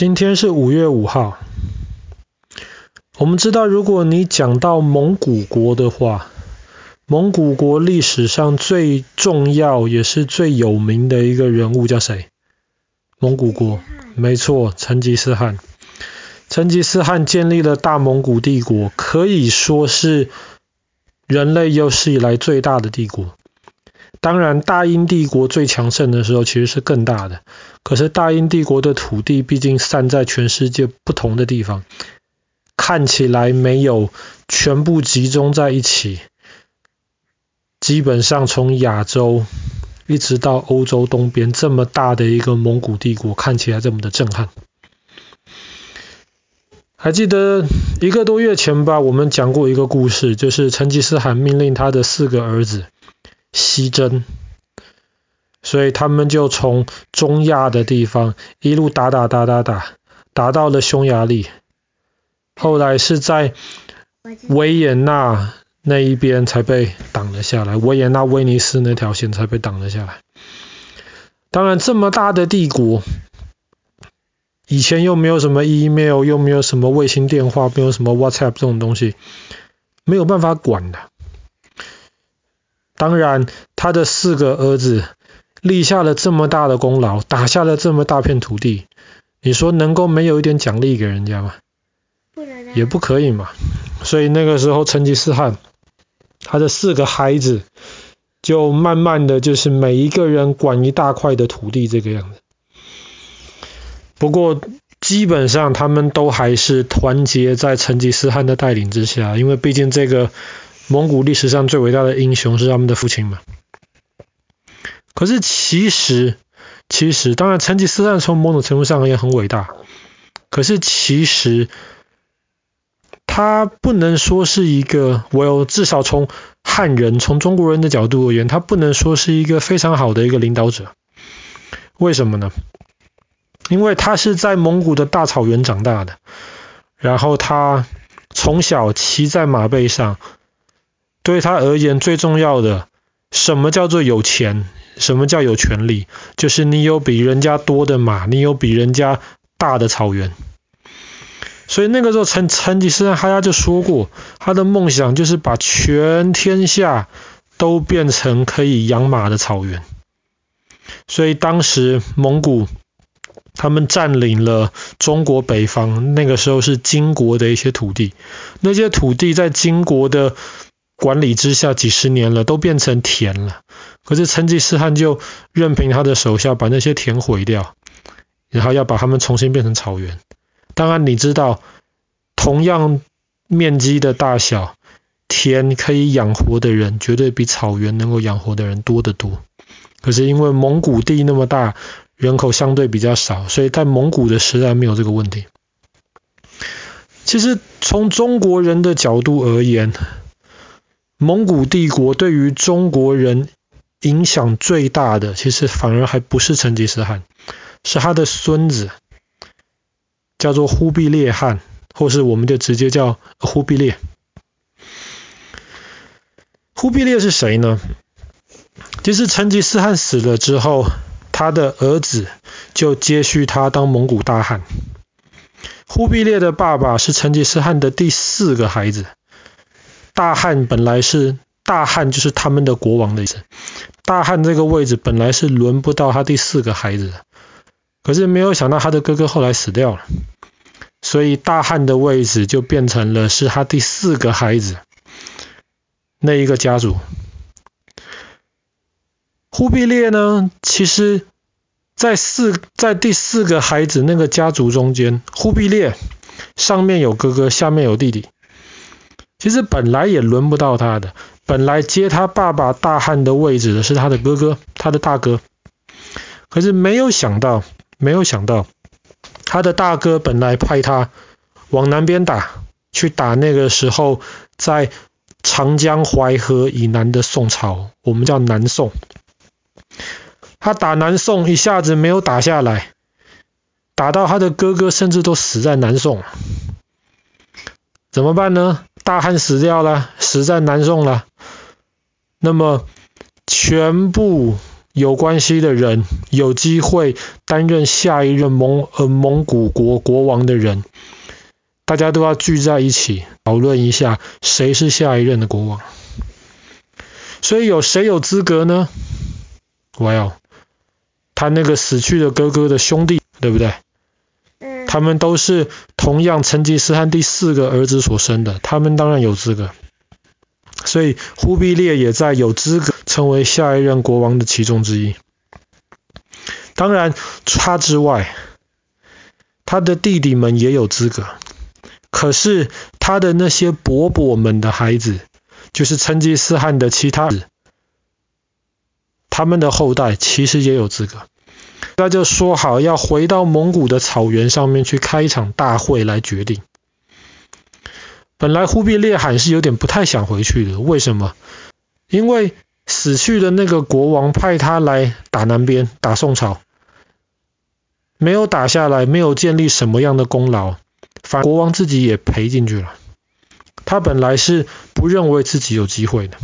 今天是五月五号。我们知道，如果你讲到蒙古国的话，蒙古国历史上最重要也是最有名的一个人物叫谁？蒙古国，没错，成吉思汗。成吉思汗建立了大蒙古帝国，可以说是人类有史以来最大的帝国。当然，大英帝国最强盛的时候其实是更大的。可是大英帝国的土地毕竟散在全世界不同的地方，看起来没有全部集中在一起。基本上从亚洲一直到欧洲东边，这么大的一个蒙古帝国，看起来这么的震撼。还记得一个多月前吧，我们讲过一个故事，就是成吉思汗命令他的四个儿子。西征，所以他们就从中亚的地方一路打打打打打，打到了匈牙利。后来是在维也纳那一边才被挡了下来，维也纳威尼斯那条线才被挡了下来。当然，这么大的帝国，以前又没有什么 email，又没有什么卫星电话，没有什么 WhatsApp 这种东西，没有办法管的。当然，他的四个儿子立下了这么大的功劳，打下了这么大片土地，你说能够没有一点奖励给人家吗？不能啊。也不可以嘛。所以那个时候，成吉思汗他的四个孩子就慢慢的就是每一个人管一大块的土地这个样子。不过基本上他们都还是团结在成吉思汗的带领之下，因为毕竟这个。蒙古历史上最伟大的英雄是他们的父亲嘛？可是其实，其实，当然成吉思汗从某种程度上也很伟大。可是其实，他不能说是一个，我有至少从汉人、从中国人的角度而言，他不能说是一个非常好的一个领导者。为什么呢？因为他是在蒙古的大草原长大的，然后他从小骑在马背上。对他而言，最重要的，什么叫做有钱？什么叫有权利？就是你有比人家多的马，你有比人家大的草原。所以那个时候，成成吉思汗他就说过，他的梦想就是把全天下都变成可以养马的草原。所以当时蒙古他们占领了中国北方，那个时候是金国的一些土地，那些土地在金国的。管理之下几十年了，都变成田了。可是成吉思汗就任凭他的手下把那些田毁掉，然后要把他们重新变成草原。当然，你知道，同样面积的大小，田可以养活的人，绝对比草原能够养活的人多得多。可是因为蒙古地那么大，人口相对比较少，所以在蒙古的时代没有这个问题。其实从中国人的角度而言，蒙古帝国对于中国人影响最大的，其实反而还不是成吉思汗，是他的孙子，叫做忽必烈汗，或是我们就直接叫忽必烈。忽必烈是谁呢？其实成吉思汗死了之后，他的儿子就接续他当蒙古大汗。忽必烈的爸爸是成吉思汗的第四个孩子。大汗本来是大汗，就是他们的国王的意思。大汗这个位置本来是轮不到他第四个孩子的，可是没有想到他的哥哥后来死掉了，所以大汗的位置就变成了是他第四个孩子那一个家族。忽必烈呢，其实在四在第四个孩子那个家族中间，忽必烈上面有哥哥，下面有弟弟。其实本来也轮不到他的，本来接他爸爸大汉的位置的是他的哥哥，他的大哥。可是没有想到，没有想到，他的大哥本来派他往南边打，去打那个时候在长江淮河以南的宋朝，我们叫南宋。他打南宋一下子没有打下来，打到他的哥哥甚至都死在南宋，怎么办呢？大汗死掉了，死在南宋了。那么，全部有关系的人，有机会担任下一任蒙呃蒙古国国王的人，大家都要聚在一起讨论一下谁是下一任的国王。所以有谁有资格呢？Well，他那个死去的哥哥的兄弟，对不对？他们都是同样成吉思汗第四个儿子所生的，他们当然有资格。所以忽必烈也在有资格成为下一任国王的其中之一。当然，他之外，他的弟弟们也有资格。可是他的那些伯伯们的孩子，就是成吉思汗的其他子，他们的后代其实也有资格。那就说好要回到蒙古的草原上面去开一场大会来决定。本来忽必烈汗是有点不太想回去的，为什么？因为死去的那个国王派他来打南边，打宋朝，没有打下来，没有建立什么样的功劳，反国王自己也赔进去了。他本来是不认为自己有机会的，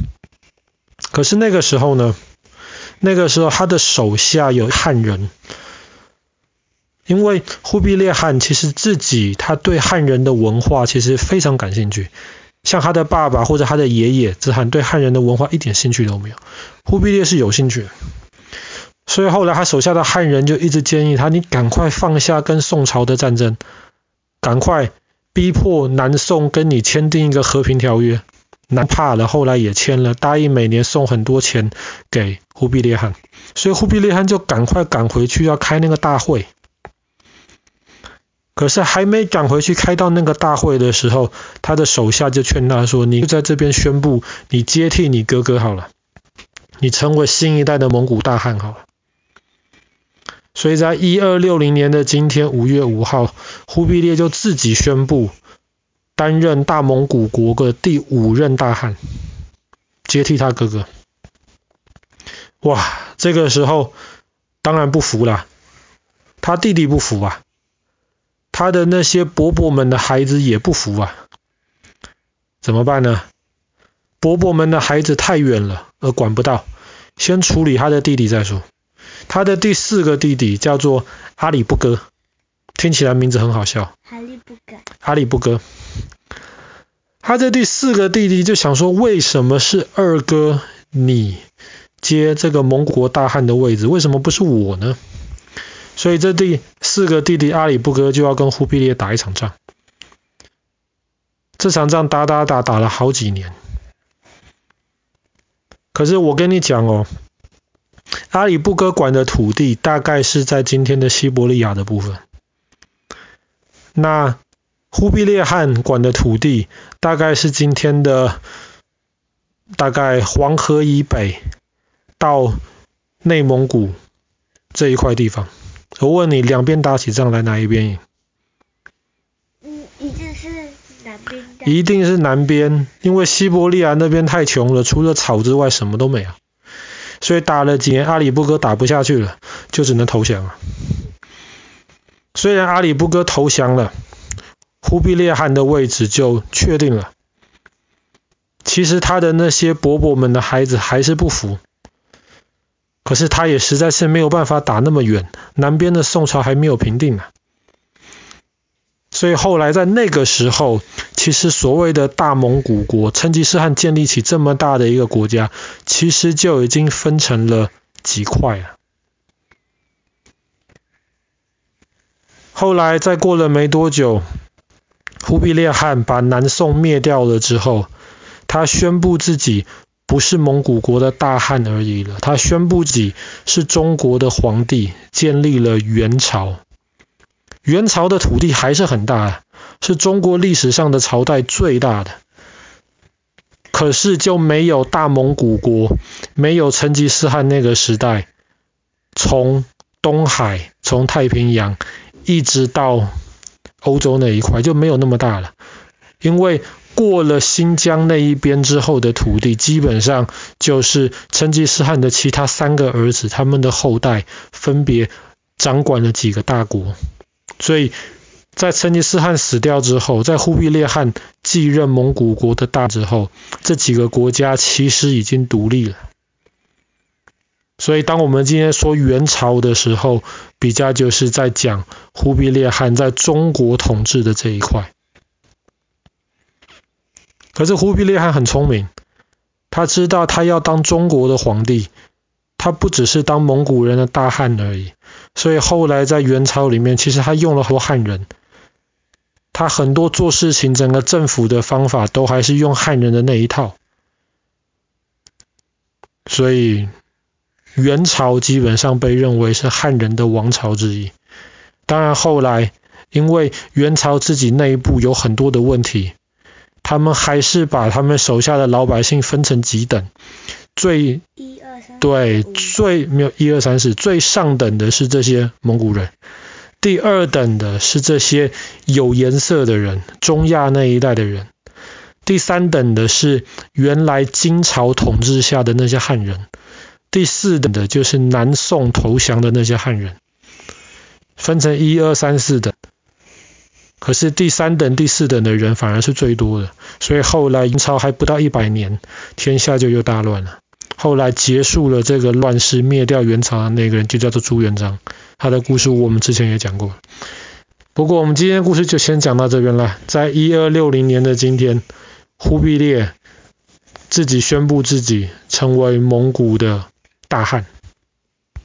可是那个时候呢？那个时候他的手下有汉人。因为忽必烈汗其实自己他对汉人的文化其实非常感兴趣，像他的爸爸或者他的爷爷子罕对汉人的文化一点兴趣都没有，忽必烈是有兴趣的，所以后来他手下的汉人就一直建议他，你赶快放下跟宋朝的战争，赶快逼迫南宋跟你签订一个和平条约，南怕了，后来也签了，答应每年送很多钱给忽必烈汗，所以忽必烈汗就赶快赶回去要开那个大会。可是还没赶回去开到那个大会的时候，他的手下就劝他说：“你就在这边宣布，你接替你哥哥好了，你成为新一代的蒙古大汗好了。”所以在一二六零年的今天，五月五号，忽必烈就自己宣布担任大蒙古国的第五任大汗，接替他哥哥。哇，这个时候当然不服啦，他弟弟不服啊。他的那些伯伯们的孩子也不服啊，怎么办呢？伯伯们的孩子太远了，而管不到，先处理他的弟弟再说。他的第四个弟弟叫做阿里不哥，听起来名字很好笑。阿里不哥。阿里不哥。他的第四个弟弟就想说，为什么是二哥你接这个蒙古大汗的位置，为什么不是我呢？所以这第四个弟弟阿里不哥就要跟忽必烈打一场仗，这场仗打打打打了好几年。可是我跟你讲哦，阿里不哥管的土地大概是在今天的西伯利亚的部分，那忽必烈汗管的土地大概是今天的大概黄河以北到内蒙古这一块地方。我问你，两边打起仗来，哪一边赢？嗯，一定是南边。一定是南边，因为西伯利亚那边太穷了，除了草之外什么都没有。所以打了几年，阿里不哥打不下去了，就只能投降了。虽然阿里不哥投降了，忽必烈汗的位置就确定了。其实他的那些伯伯们的孩子还是不服。可是他也实在是没有办法打那么远，南边的宋朝还没有平定呢。所以后来在那个时候，其实所谓的大蒙古国，成吉思汗建立起这么大的一个国家，其实就已经分成了几块了。后来再过了没多久，忽必烈汗把南宋灭掉了之后，他宣布自己。不是蒙古国的大汗而已了，他宣布自己是中国的皇帝，建立了元朝。元朝的土地还是很大，是中国历史上的朝代最大的。可是就没有大蒙古国，没有成吉思汗那个时代，从东海，从太平洋一直到欧洲那一块就没有那么大了，因为。过了新疆那一边之后的土地，基本上就是成吉思汗的其他三个儿子，他们的后代分别掌管了几个大国。所以在成吉思汗死掉之后，在忽必烈汗继任蒙古国的大之后，这几个国家其实已经独立了。所以当我们今天说元朝的时候，比较就是在讲忽必烈汗在中国统治的这一块。可是忽必烈汗很聪明，他知道他要当中国的皇帝，他不只是当蒙古人的大汗而已。所以后来在元朝里面，其实他用了很多汉人，他很多做事情，整个政府的方法都还是用汉人的那一套。所以元朝基本上被认为是汉人的王朝之一。当然后来因为元朝自己内部有很多的问题。他们还是把他们手下的老百姓分成几等，最一二三对最没有一二三四最上等的是这些蒙古人，第二等的是这些有颜色的人，中亚那一带的人，第三等的是原来金朝统治下的那些汉人，第四等的就是南宋投降的那些汉人，分成一二三四等。可是第三等、第四等的人反而是最多的，所以后来元朝还不到一百年，天下就又大乱了。后来结束了这个乱世，灭掉元朝的那个人就叫做朱元璋，他的故事我们之前也讲过。不过我们今天故事就先讲到这边了。在一二六零年的今天，忽必烈自己宣布自己成为蒙古的大汗。